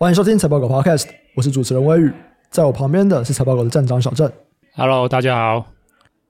欢迎收听财报狗 Podcast，我是主持人威宇，在我旁边的是财报狗的站长小郑。Hello，大家好。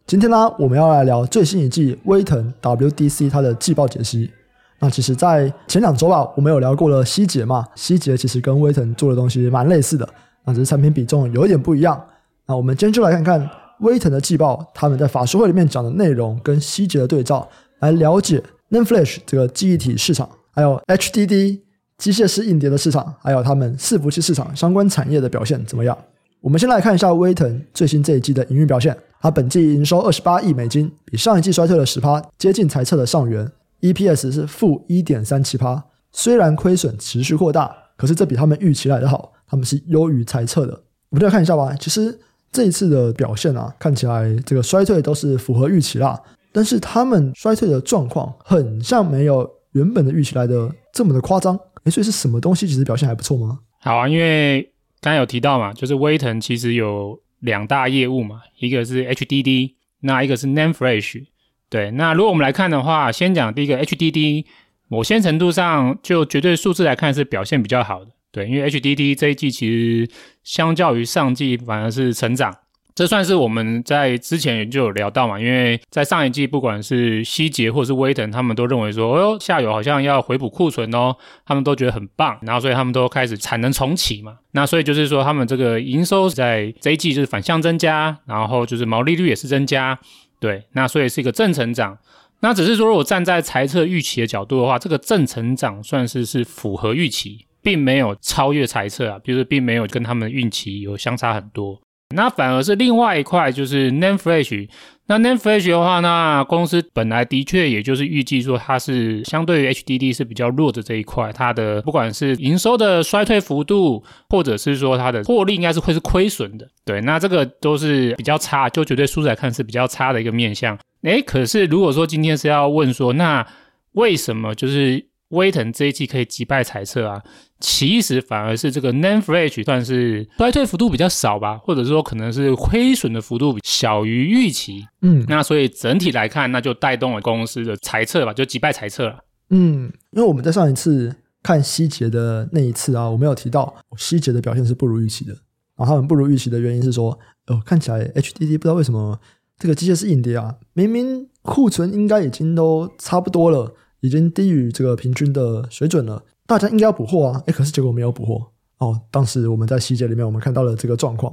今天呢，我们要来聊最新一季威腾 WDC 它的季报解析。那其实，在前两周吧，我们有聊过了希捷嘛，希捷其实跟威腾做的东西蛮类似的，那只是产品比重有一点不一样。那我们今天就来看看威腾的季报，他们在法说会里面讲的内容跟希捷的对照，来了解 NAND Flash 这个记忆体市场，还有 HDD 机械式硬碟的市场，还有他们伺服器市场相关产业的表现怎么样？我们先来看一下威腾最新这一季的营运表现，它本季营收二十八亿美金，比上一季衰退了十趴，接近财测的上缘。EPS 是负一点三七趴，虽然亏损持续扩大，可是这比他们预期来的好，他们是优于财测的。我们再看一下吧。其实这一次的表现啊，看起来这个衰退都是符合预期啦，但是他们衰退的状况很像没有原本的预期来的这么的夸张。诶，所以是什么东西其实表现还不错吗？好啊，因为刚才有提到嘛，就是威腾其实有两大业务嘛，一个是 HDD，那一个是 NAND Flash。对，那如果我们来看的话，先讲第一个 HDD，某些程度上就绝对数字来看是表现比较好的。对，因为 HDD 这一季其实相较于上季反而是成长，这算是我们在之前就有聊到嘛。因为在上一季，不管是希捷或是威腾，他们都认为说，哦，下游好像要回补库存哦，他们都觉得很棒，然后所以他们都开始产能重启嘛。那所以就是说，他们这个营收在这一季就是反向增加，然后就是毛利率也是增加。对，那所以是一个正成长。那只是说，如果站在财测预期的角度的话，这个正成长算是是符合预期，并没有超越财测啊，就是并没有跟他们的预期有相差很多。那反而是另外一块，就是 Name Flash。那 Name Flash 的话，那公司本来的确也就是预计说它是相对于 HDD 是比较弱的这一块，它的不管是营收的衰退幅度，或者是说它的获利，应该是会是亏损的。对，那这个都是比较差，就绝对数字来看是比较差的一个面向。诶，可是如果说今天是要问说，那为什么就是？威腾这一季可以击败财测啊，其实反而是这个 NAND Flash 算是衰退幅度比较少吧，或者说可能是亏损的幅度小于预期。嗯，那所以整体来看，那就带动了公司的财测吧，就击败财测了。嗯，因为我们在上一次看希捷的那一次啊，我没有提到希捷的表现是不如预期的。然后他们不如预期的原因是说，哦，看起来 HDD 不知道为什么这个机械式硬碟啊，明明库存应该已经都差不多了。已经低于这个平均的水准了，大家应该要补货啊！诶，可是结果没有补货哦。当时我们在细节里面，我们看到了这个状况。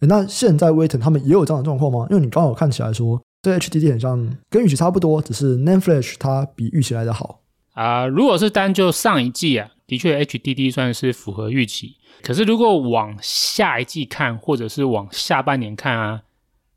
诶，那现在威腾他们也有这样的状况吗？因为你刚好看起来说，这 HDD 很像跟预期差不多，只是 NAND Flash 它比预期来的好啊、如果是单就上一季啊，的确 HDD 算是符合预期。可是如果往下一季看，或者是往下半年看啊。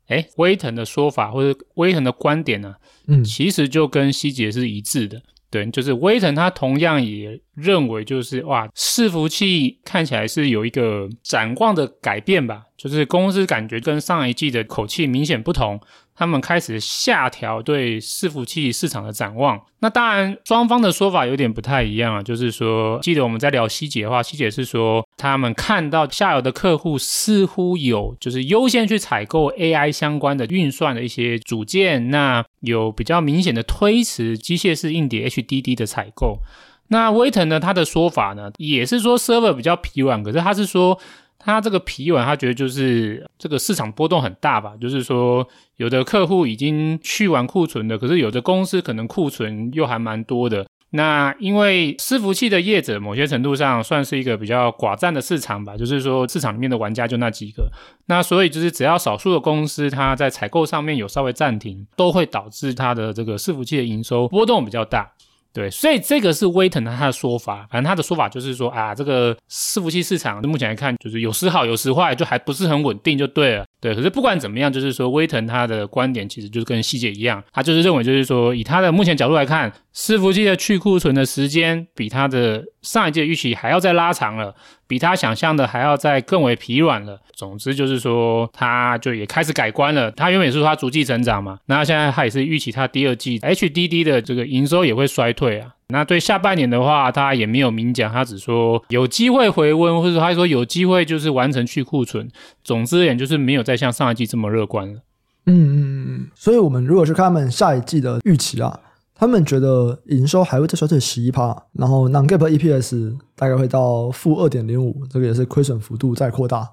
诶，威腾的说法或者威腾的观点呢、啊？嗯，其实就跟希捷是一致的。对，就是威腾他同样也认为，就是哇，伺服器看起来是有一个展望的改变吧，就是公司感觉跟上一季的口气明显不同。他们开始下调对伺服器市场的展望。那当然，双方的说法有点不太一样啊。就是说，记得我们在聊希捷的话，希捷是说他们看到下游的客户似乎有就是优先去采购 AI 相关的运算的一些组件，那有比较明显的推迟机械式硬碟 HDD 的采购。那威腾呢，他的说法呢，也是说 server 比较疲软，可是他是说。他这个疲软，他觉得就是这个市场波动很大吧，就是说有的客户已经去完库存的，可是有的公司可能库存又还蛮多的。那因为伺服器的业者某些程度上算是一个比较寡占的市场吧，就是说市场里面的玩家就那几个，那所以就是只要少数的公司它在采购上面有稍微暂停，都会导致它的这个伺服器的营收波动比较大。对，所以这个是威腾的他的说法，反正他的说法就是说啊，这个伺服器市场目前来看，就是有时好有时坏，就还不是很稳定，就对了。对，可是不管怎么样，就是说威腾他的观点其实就是跟希捷一样，他就是认为就是说，以他的目前角度来看，伺服器的去库存的时间比他的上一季的预期还要再拉长了，比他想象的还要再更为疲软了。总之就是说，他就也开始改观了。他原本是说他逐季成长嘛，那现在他也是预期他第二季 HDD 的这个营收也会衰退啊。那对下半年的话，他也没有明讲，他只说有机会回温，或者他说有机会就是完成去库存。总之也，就是没有再像上一季这么乐观了。嗯嗯嗯。所以，我们如果去看他们下一季的预期啊，他们觉得营收还会再衰退十一趴，然后 non-GAAP EPS 大概会到负二点零五，这个也是亏损幅度在扩大。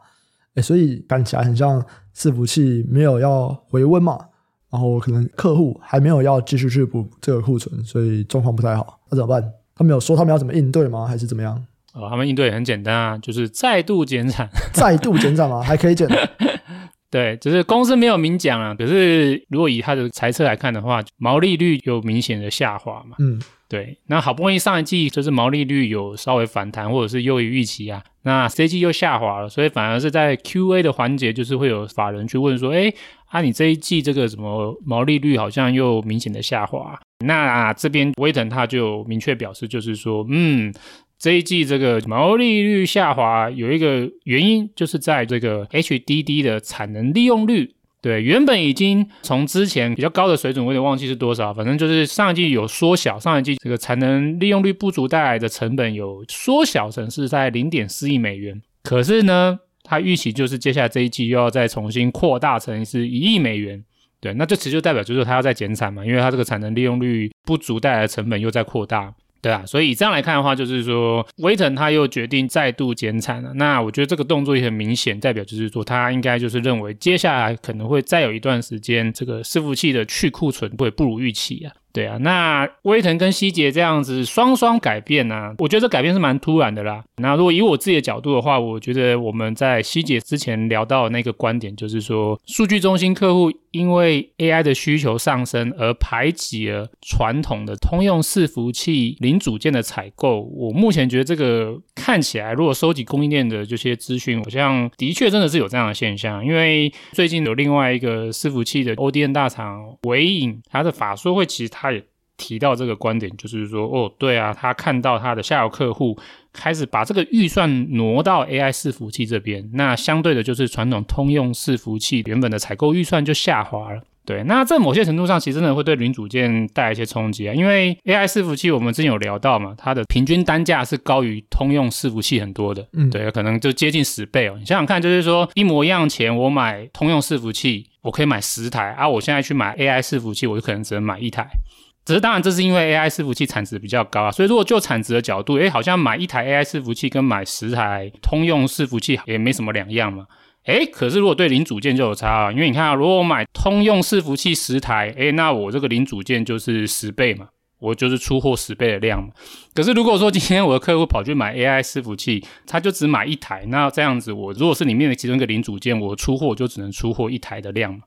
哎，所以看起来很像伺服器没有要回温嘛，然后可能客户还没有要继续去补这个库存，所以状况不太好。那怎么办？他们有说他们要怎么应对吗？还是怎么样？哦，他们应对很简单啊，就是再度减产，再度减产吗？还可以减。对，只是公司没有明讲啊。可是如果以他的财测来看的话，毛利率有明显的下滑嘛。嗯，对。那好不容易上一季就是毛利率有稍微反弹，或者是优于预期啊。那这一季又下滑了，所以反而是在 QA 的环节，就是会有法人去问说：“哎，啊，你这一季这个什么毛利率好像又明显的下滑？”那、啊、这边威腾他就明确表示，就是说，嗯。这一季这个毛利率下滑有一个原因，就是在这个 HDD 的产能利用率，对，原本已经从之前比较高的水准，我有点忘记是多少，反正就是上一季有缩小，上一季这个产能利用率不足带来的成本有缩小成是在零点四亿美元。可是呢，它预期就是接下来这一季又要再重新扩大成是一亿美元，对，那这其实就代表就是它要再减产嘛，因为它这个产能利用率不足带来的成本又在扩大。对啊，所以这样来看的话，就是说威腾他又决定再度减产了。那我觉得这个动作也很明显，代表就是说他应该就是认为接下来可能会再有一段时间，这个伺服器的去库存会不如预期啊。对啊，那威腾跟希捷这样子双双改变呢、我觉得这改变是蛮突然的啦。那如果以我自己的角度的话，我觉得我们在希捷之前聊到的那个观点，就是说数据中心客户因为 AI 的需求上升而排挤了传统的通用伺服器零组件的采购。我目前觉得这个看起来，如果收集供应链的这些资讯，好像的确真的是有这样的现象。因为最近有另外一个伺服器的 ODN 大厂纬颖，它的法说会其实他也提到这个观点，就是说，哦，对啊，他看到他的下游客户开始把这个预算挪到 AI 伺服器这边，那相对的，就是传统通用伺服器原本的采购预算就下滑了。对，那在某些程度上，其实真的会对零组件带来一些冲击啊，因为 AI 伺服器我们之前有聊到嘛，它的平均单价是高于通用伺服器很多的，嗯，对，可能就接近十倍哦。你想想看，就是说一模一样钱，我买通用伺服器，我可以买十台啊，我现在去买 AI 伺服器，我就可能只能买一台。只是当然，这是因为 AI 伺服器产值比较高啊，所以如果就产值的角度，诶，好像买一台 AI 伺服器跟买十台通用伺服器也没什么两样嘛。诶，可是如果对零组件就有差啊，因为你看啊，如果我买通用伺服器十台，诶，那我这个零组件就是十倍嘛，我就是出货十倍的量。可是如果说今天我的客户跑去买 AI 伺服器，他就只买一台，那这样子我如果是里面的其中一个零组件，我出货就只能出货一台的量。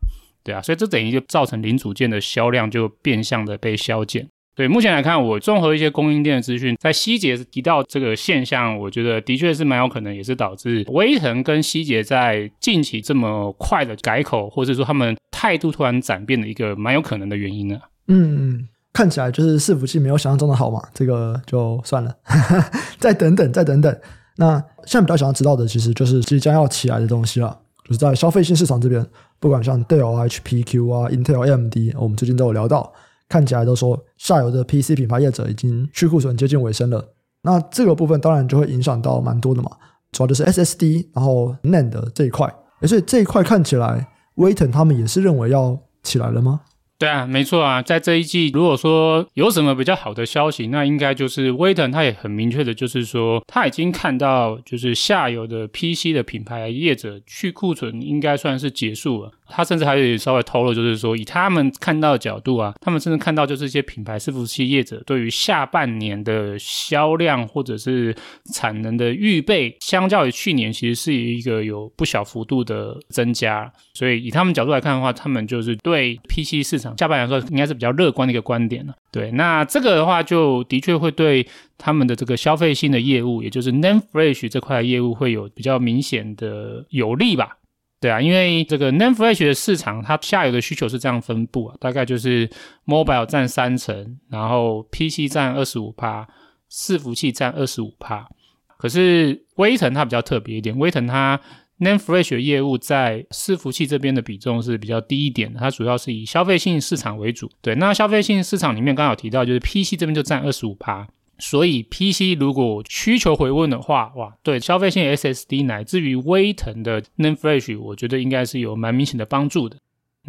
对啊，所以这等于就造成零组件的销量就变相的被削减。对，目前来看，我综合一些供应链的资讯，在希捷提到这个现象，我觉得的确是蛮有可能，也是导致威腾跟希捷在近期这么快的改口，或者说他们态度突然转变的一个蛮有可能的原因呢。嗯，看起来就是伺服器没有想象中的好嘛，这个就算了，再等等，再等等。那现在比较想要知道的，其实就是即将要起来的东西了，就是在消费性市场这边。不管像 Dell、HP、Q 啊、Intel、AMD，我们最近都有聊到，看起来都说下游的 PC 品牌业者已经去库存接近尾声了。那这个部分当然就会影响到蛮多的嘛，主要就是 SSD，然后 NAND 这一块。所以这一块看起来，威腾他们也是认为要起来了吗？对啊，没错啊，在这一季，如果说有什么比较好的消息，那应该就是威腾，他也很明确的，就是说他已经看到，就是下游的 PC 的品牌业者去库存，应该算是结束了。他甚至还有稍微透露，就是说以他们看到的角度啊，他们甚至看到就是一些品牌伺服器业者对于下半年的销量或者是产能的预备，相较于去年其实是一个有不小幅度的增加。所以以他们角度来看的话，他们就是对 PC 市场下半年来说应该是比较乐观的一个观点了。对，那这个的话就的确会对他们的这个消费性的业务，也就是 NAND Flash 这块业务会有比较明显的有利吧。对啊，因为这个 NAND Flash 的市场，它下游的需求是这样分布啊，大概就是 Mobile 占三成，然后 PC 占二十五趴，伺服器占二十五趴。可是威腾它比较特别一点，威腾它 NAND Flash 的业务在伺服器这边的比重是比较低一点的，它主要是以消费性市场为主。对，那消费性市场里面刚好提到，就是 PC 这边就占二十五趴。所以 PC 如果需求回温的话，哇，对消费性 SSD 乃至于威腾的 NAND Flash，我觉得应该是有蛮明显的帮助的。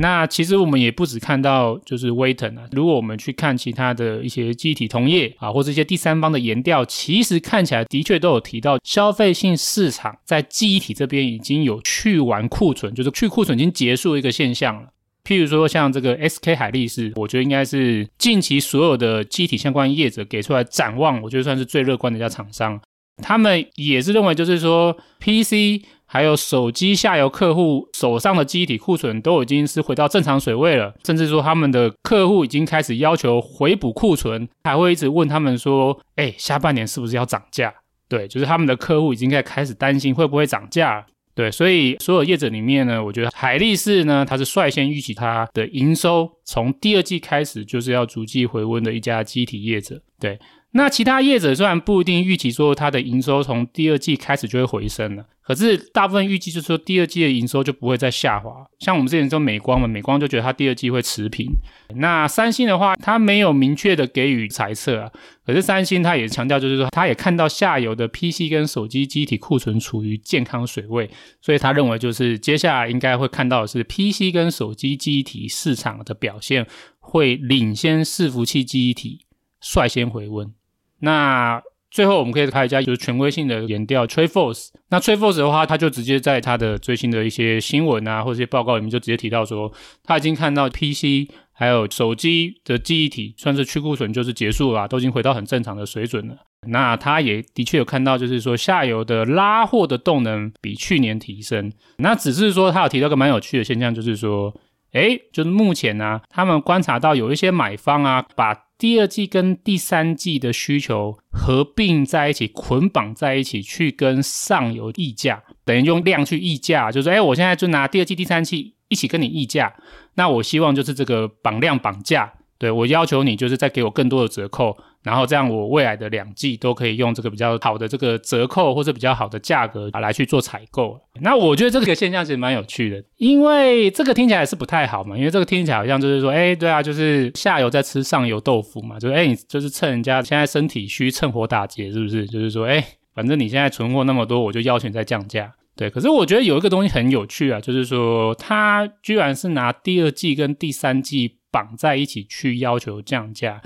那其实我们也不只看到就是威腾啊，如果我们去看其他的一些记忆体同业啊，或者一些第三方的研调，其实看起来的确都有提到消费性市场在记忆体这边已经有去完库存，就是去库存已经结束一个现象了。譬如说像这个 SK 海力士，我觉得应该是近期所有的记忆体相关业者给出来展望，我觉得算是最乐观的一家厂商。他们也是认为，就是说 PC。还有手机下游客户手上的记忆体库存都已经是回到正常水位了，甚至说他们的客户已经开始要求回补库存，还会一直问他们说：“哎，下半年是不是要涨价？”对，就是他们的客户已经在开始担心会不会涨价。对，所以所有业者里面呢，我觉得海力士呢，它是率先预期它的营收从第二季开始就是要逐季回温的一家机体业者。对。那其他业者虽然不一定预期说它的营收从第二季开始就会回升了，可是大部分预计就是说第二季的营收就不会再下滑。像我们之前说美光嘛，美光就觉得它第二季会持平。那三星的话，它没有明确的给予财测啊，可是三星它也强调就是说，它也看到下游的 PC 跟手机机体库存处于健康水位，所以他认为就是接下来应该会看到的是 PC 跟手机机体市场的表现会领先伺服器机体率先回温。那最后我们可以看一下，就是权威性的研调，TrendForce。那 TrendForce 的话，他就直接在他的最新的一些新闻啊，或者一些报告里面就直接提到说，他已经看到 PC 还有手机的记忆体算是去库存就是结束了，都已经回到很正常的水准了。那他也的确有看到，就是说下游的拉货的动能比去年提升。那只是说他有提到个蛮有趣的现象，就是说，诶，就是目前呢、啊，他们观察到有一些买方啊，把第二季跟第三季的需求合并在一起，捆绑在一起，去跟上游议价，等于用量去议价，就是哎，我现在就拿第二季、第三季一起跟你议价，那我希望就是这个绑量绑价。对，我要求你就是再给我更多的折扣，然后这样我未来的两季都可以用这个比较好的这个折扣或者比较好的价格啊来去做采购。那我觉得这个现象其实蛮有趣的，因为这个听起来是不太好嘛，因为这个听起来好像就是说，哎，对啊，就是下游在吃上游豆腐嘛，就是哎，你就是趁人家现在身体虚，趁火打劫，是不是？就是说，哎，反正你现在存货那么多，我就要求你再降价。对，可是我觉得有一个东西很有趣啊，就是说，他居然是拿第二季跟第三季。绑在一起去要求降价，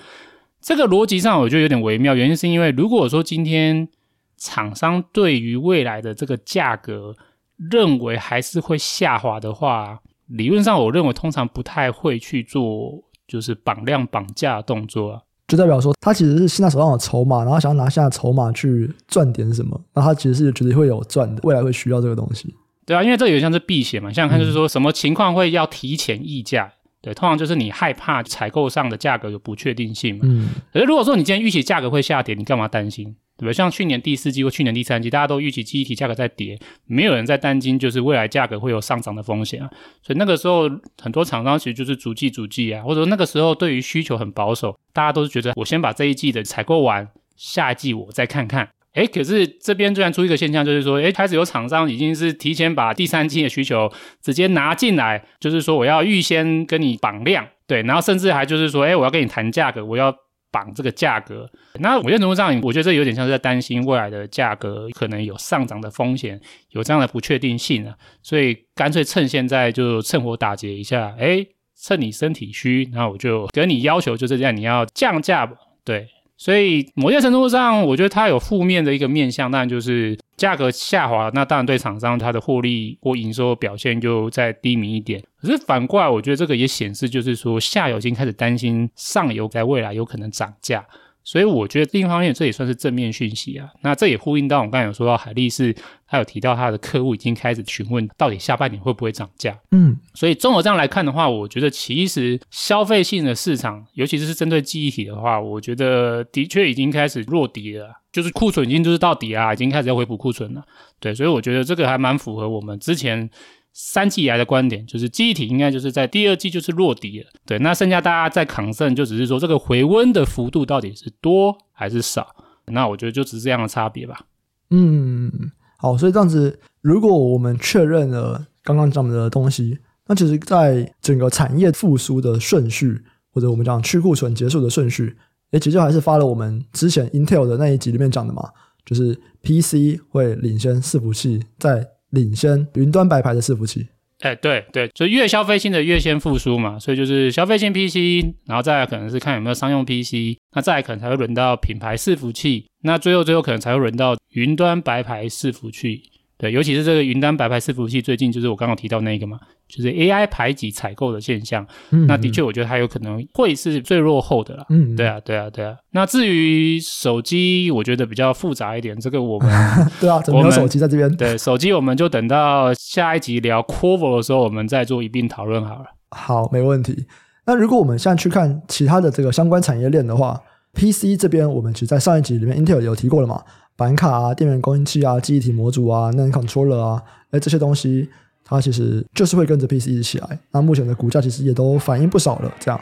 这个逻辑上我觉得有点微妙。原因是因为如果说今天厂商对于未来的这个价格认为还是会下滑的话，理论上我认为通常不太会去做就是绑量绑价的动作，就代表说他其实是现在手上有筹码，然后想要拿下筹码去赚点什么，那他其实是觉得会有赚的，未来会需要这个东西。对啊，因为这有点像是避险嘛，像看就是说什么情况会要提前溢价。对，通常就是你害怕采购上的价格有不确定性嘛。嗯。可是如果说你今天预期价格会下跌，你干嘛担心？对不对？像去年第四季或去年第三季，大家都预期记忆体价格在跌，没有人在担心就是未来价格会有上涨的风险啊。所以那个时候很多厂商其实就是逐季逐季啊，或者说那个时候对于需求很保守，大家都是觉得我先把这一季的采购完，下一季我再看看。诶，可是这边突然出一个现象，就是说，诶，开始有厂商已经是提前把第三季的需求直接拿进来，就是说我要预先跟你绑量，对，然后甚至还就是说，诶，我要跟你谈价格，我要绑这个价格。那某些程度上，我觉得这有点像是在担心未来的价格可能有上涨的风险，有这样的不确定性啊，所以干脆趁现在就趁火打劫一下，诶，趁你身体虚，然后我就跟你要求就是这样，你要降价，对。所以某些程度上，我觉得它有负面的一个面向，当然就是价格下滑，那当然对厂商它的获利或营收表现就再低迷一点。可是反过来，我觉得这个也显示，就是说下游已经开始担心上游在未来有可能涨价。所以我觉得另一方面，这也算是正面讯息啊。那这也呼应到我们刚才有说到海力士，他有提到他的客户已经开始询问，到底下半年会不会涨价。嗯，所以综合这样来看的话，我觉得其实消费性的市场，尤其是针对记忆体的话，我觉得的确已经开始落底了，就是库存已经就是到底啊，已经开始要回补库存了。对，所以我觉得这个还蛮符合我们之前。三季以来的观点就是，记忆体应该就是在第二季就是落底了。对，那剩下大家在抗胜，就只是说这个回温的幅度到底是多还是少？那我觉得就只是这样的差别吧。嗯，好，所以这样子，如果我们确认了刚刚讲的东西，那其实在整个产业复苏的顺序，或者我们讲去库存结束的顺序，诶，其实还是发了我们之前 Intel 的那一集里面讲的嘛，就是 PC 会领先伺服器在。领先云端白牌的伺服器，哎，对对，就越消费性的越先复苏嘛，所以就是消费性 PC，然后再来可能是看有没有商用 PC，那再来可能才会轮到品牌伺服器，那最后最后可能才会轮到云端白牌伺服器。对，尤其是这个云端白牌伺服器，最近就是我刚刚提到那个嘛，就是 AI 排挤采购的现象。嗯，那的确，我觉得它有可能会是最落后的啦。嗯，对啊，对啊，对啊。那至于手机，我觉得比较复杂一点。这个我们 对啊，怎么有手机在这边？对，手机我们就等到下一集聊 Qorvo 的时候，我们再做一并讨论好了。好，没问题。那如果我们现在去看其他的这个相关产业链的话，PC 这边我们其实在上一集里面 Intel 有提过了嘛。板卡啊、电源供应器啊、记忆体模组啊、nan controller 啊，哎，这些东西它其实就是会跟着 PC 一起起来。那目前的股价其实也都反映不少了。这样，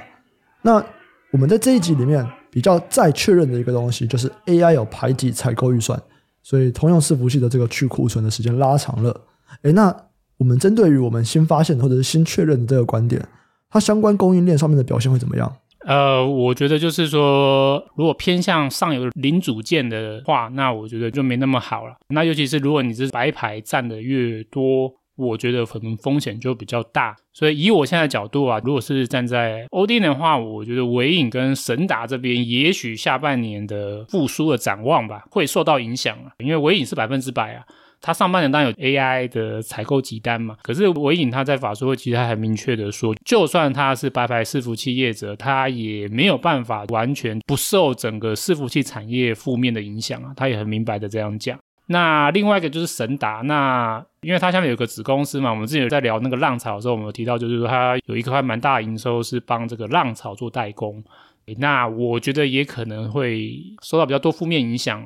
那我们在这一集里面比较再确认的一个东西，就是 AI 有排挤采购预算，所以通用伺服器的这个去库存的时间拉长了。哎，那我们针对于我们新发现或者是新确认的这个观点，它相关供应链上面的表现会怎么样？呃，我觉得就是说，如果偏向上游零组件的话，那我觉得就没那么好了。那尤其是如果你是白牌占的越多，我觉得可能风险就比较大。所以以我现在的角度啊，如果是站在 od 的话，我觉得纬颖跟神达这边，也许下半年的复苏的展望吧，会受到影响啊，因为纬颖是百分之百啊。他上半年当然有 AI 的采购集单嘛，可是纬颖他在法说会其实他很明确的说，就算他是白牌伺服器业者，他也没有办法完全不受整个伺服器产业负面的影响啊，他也很明白的这样讲。那另外一个就是神达，那因为它下面有个子公司嘛，我们之前有在聊那个浪潮的时候，我们有提到就是说它有一块蛮大的营收是帮这个浪潮做代工，那我觉得也可能会受到比较多负面影响。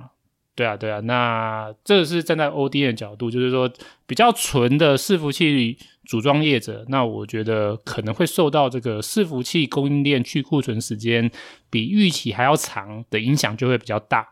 对啊，对啊，那这是站在 ODN 的角度，就是说比较纯的伺服器组装业者，那我觉得可能会受到这个伺服器供应链去库存时间比预期还要长的影响就会比较大。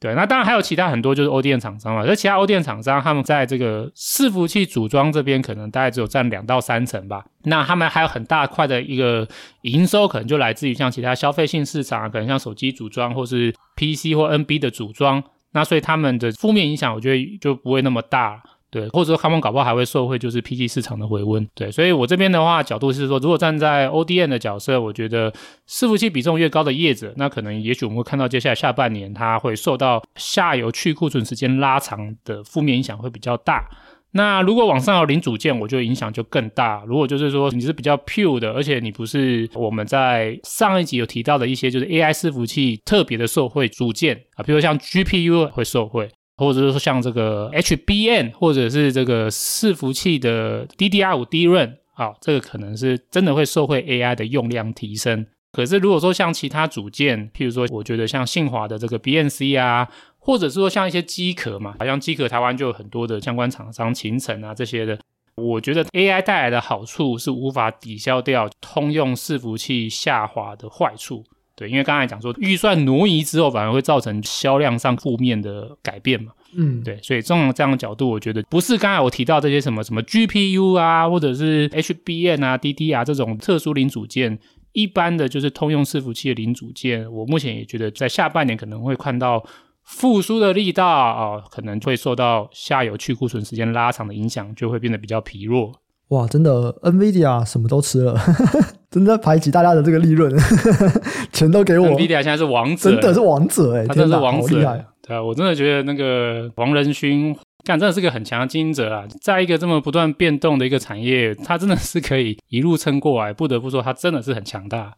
对，那当然还有其他很多就是 ODN 厂商嘛，那其他 ODN 厂商他们在这个伺服器组装这边可能大概只有占两到三成吧，那他们还有很大块的一个营收可能就来自于像其他消费性市场，可能像手机组装或是 PC 或 NB 的组装。那所以他们的负面影响，我觉得就不会那么大，对，或者说他们搞不好还会受惠，就是 PG 市场的回温，对，所以我这边的话角度是说，如果站在 ODM 的角色，我觉得伺服器比重越高的业者，那可能也许我们会看到接下来下半年它会受到下游去库存时间拉长的负面影响会比较大。那如果往上有零组件，我觉得影响就更大。如果就是说你是比较 pure 的，而且你不是我们在上一集有提到的一些就是 AI 伺服器特别的受惠组件啊，比如像 GPU 会受惠，或者是说像这个 HBM 或者是这个伺服器的 DDR5 DRAM 啊，这个可能是真的会受惠 AI 的用量提升。可是如果说像其他组件，譬如说我觉得像信华的这个 BNC 啊。或者是说像一些机壳嘛，好像机壳台湾就有很多的相关厂商，勤诚啊这些的。我觉得 AI 带来的好处是无法抵消掉通用伺服器下滑的坏处。对，因为刚才讲说预算挪移之后，反而会造成销量上负面的改变嘛。嗯，对，所以从这样的角度，我觉得不是刚才我提到这些什么什么 GPU 啊，或者是 HBN 啊、DDR 这种特殊零组件，一般的就是通用伺服器的零组件，我目前也觉得在下半年可能会看到。复苏的力道啊、哦，可能会受到下游去库存时间拉长的影响，就会变得比较疲弱。哇，真的，NVIDIA 什么都吃了，真的排挤大家的这个利润，钱都给我。NVIDIA 现在是王者，真的是王者哎，他真的是王者。对啊，我真的觉得那个王仁勋干真的是个很强的经营者啊，在一个这么不断变动的一个产业，他真的是可以一路撑过来。不得不说，他真的是很强大。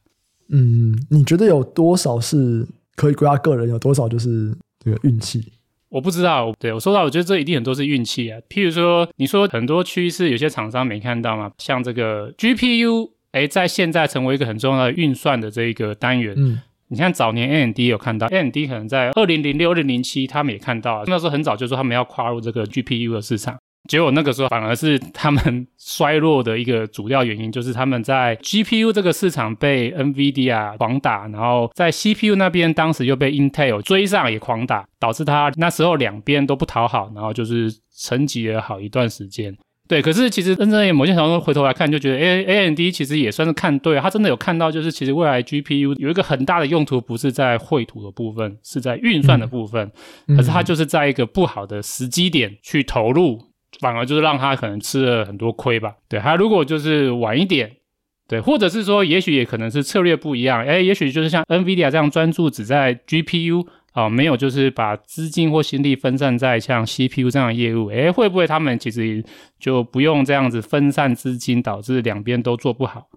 嗯，你觉得有多少是可以归他个人，有多少就是？这个运气，我不知道。对，我说到，我觉得这一定很多是运气啊。譬如说，你说很多趋势，有些厂商没看到嘛，像这个 GPU，哎，在现在成为一个很重要的运算的这一个单元。嗯，你像早年 AMD 有看到，AMD 可能在二零零六、二零零七，他们也看到，那时候很早就说他们要跨入这个 GPU 的市场。结果那个时候反而是他们 衰落的一个主要原因，就是他们在 GPU 这个市场被 NVIDIA 狂打，然后在 CPU 那边当时又被 Intel 追上也狂打，导致他那时候两边都不讨好，然后就是沉寂了好一段时间。对，可是其实真正的某些程度回头来看，就觉得 A A N D 其实也算是看对，他真的有看到，就是其实未来 GPU 有一个很大的用途，不是在绘图的部分，是在运算的部分，嗯、可是他就是在一个不好的时机点去投入。反而就是让他可能吃了很多亏吧。对，他如果就是晚一点，对，或者是说，也许也可能是策略不一样，哎，也许就是像 NVIDIA 这样专注只在 GPU 啊、没有就是把资金或心力分散在像 CPU 这样的业务，哎，会不会他们其实就不用这样子分散资金，导致两边都做不好？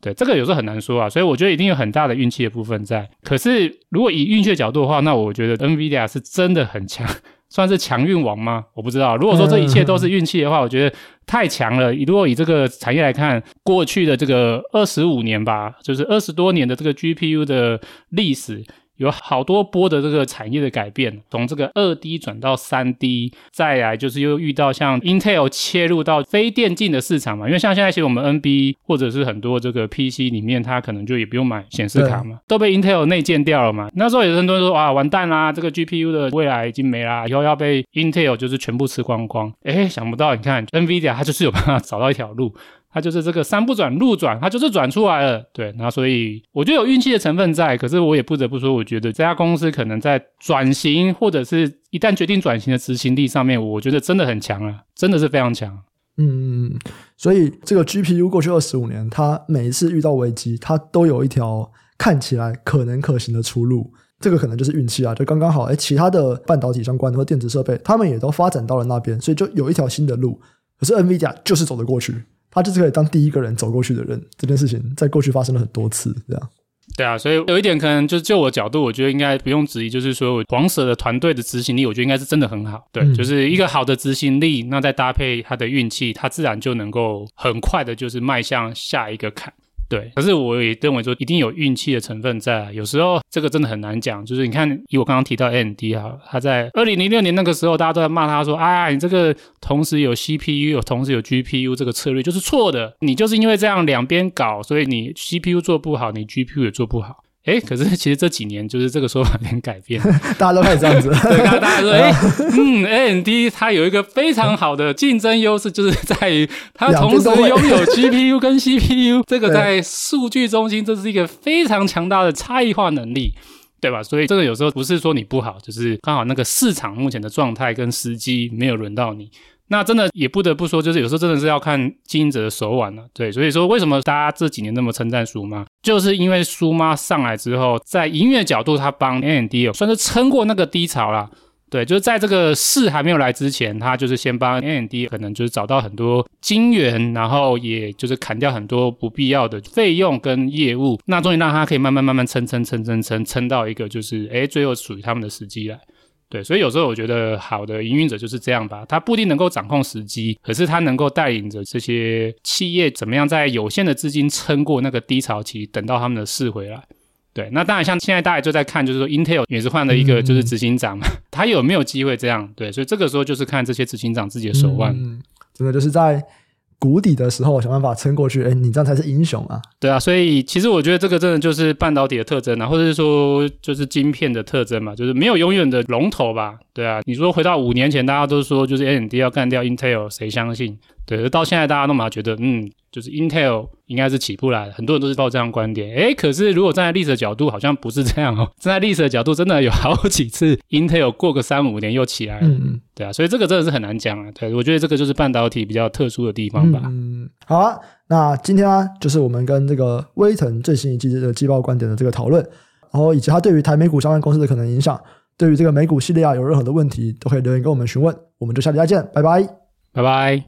对，这个有时候很难说啊，所以我觉得一定有很大的运气的部分在。可是如果以运气的角度的话，那我觉得 NVIDIA 是真的很强，算是强运王吗？我不知道。如果说这一切都是运气的话，我觉得太强了。如果以这个产业来看，过去的这个二十五年吧，就是二十多年的这个 GPU 的历史。有好多波的这个产业的改变，从这个二 D 转到三 D，再来就是又遇到像 Intel 切入到非电竞的市场嘛，因为像现在其实我们 NB 或者是很多这个 PC 里面，它可能就也不用买显示卡嘛，都被 Intel 内建掉了嘛。那时候有很多人说啊，完蛋啦，这个 GPU 的未来已经没啦，以后要被 Intel 就是全部吃光光。诶，想不到，你看 NVIDIA 它就是有办法找到一条路。它就是这个山不转路转，它就是转出来了。对，那所以我觉得有运气的成分在，可是我也不得不说，我觉得这家公司可能在转型或者是一旦决定转型的执行力上面，我觉得真的很强啊，真的是非常强。嗯，所以这个 GPU 过去二十五年，它每一次遇到危机，它都有一条看起来可能可行的出路。这个可能就是运气啊，就刚刚好。哎，其他的半导体相关的或电子设备，他们也都发展到了那边，所以就有一条新的路。可是 NVIDIA 就是走得过去。他就是可以当第一个人走过去的人，这件事情在过去发生了很多次，这样。对啊，所以有一点可能就是就我角度，我觉得应该不用质疑，就是说黄蛇的团队的执行力，我觉得应该是真的很好。对，嗯、就是一个好的执行力，那再搭配他的运气，他自然就能够很快的，就是迈向下一个坎。对，可是我也认为说一定有运气的成分在，有时候这个真的很难讲。就是你看，以我刚刚提到 AMD 哈，他在二零零六年那个时候，大家都在骂他说：“哎呀，你这个同时有 CPU，有同时有 GPU，这个策略就是错的。你就是因为这样两边搞，所以你 CPU 做不好，你 GPU 也做不好。”哎，可是其实这几年就是这个说法有点改变，大家都开始这样子。对，大家说，哎，嗯，AMD 它有一个非常好的竞争优势，就是在于它同时拥有 GPU 跟 CPU，这个在数据中心这是一个非常强大的差异化能力，对吧？所以这个有时候不是说你不好，就是刚好那个市场目前的状态跟时机没有轮到你。那真的也不得不说，就是有时候真的是要看经营者的手腕了，对，所以说为什么大家这几年那么称赞苏妈，就是因为苏妈上来之后，在营运角度，他帮 AMD 算是撑过那个低潮了，对，就是在这个事还没有来之前，他就是先帮 AMD 可能就是找到很多金源，然后也就是砍掉很多不必要的费用跟业务，那终于让他可以慢慢慢慢撑撑撑撑撑撑到一个就是诶最后属于他们的时机来。对，所以有时候我觉得好的营运者就是这样吧，他不一定能够掌控时机，可是他能够带领着这些企业怎么样在有限的资金撑过那个低潮期，等到他们的势回来。对，那当然像现在大家就在看，就是说 Intel 也是换了一个就是执行长嘛，嗯、他有没有机会这样？对，所以这个时候就是看这些执行长自己的手腕。嗯，真的就是在。谷底的时候想办法撑过去，哎，你这样才是英雄啊！对啊，所以其实我觉得这个真的就是半导体的特征啊，或者是说就是晶片的特征嘛，就是没有永远的龙头吧？对啊，你说回到五年前，大家都说就是 AMD 要干掉 Intel，谁相信？对，到现在大家都嘛觉得，嗯，就是 Intel 应该是起不来，很多人都是抱这样观点。诶，可是如果站在历史的角度，好像不是这样哦。站在历史的角度，真的有好几次 Intel 过个三五年又起来了。嗯，对啊，所以这个真的是很难讲啊。对，我觉得这个就是半导体比较特殊的地方吧。嗯，好啊，那今天啊，就是我们跟这个威腾最新一季的季报观点的这个讨论，然后以及它对于台美股相关公司的可能影响。对于这个美股系列啊，有任何的问题都可以留言跟我们询问。我们就下期再见，拜拜，拜拜。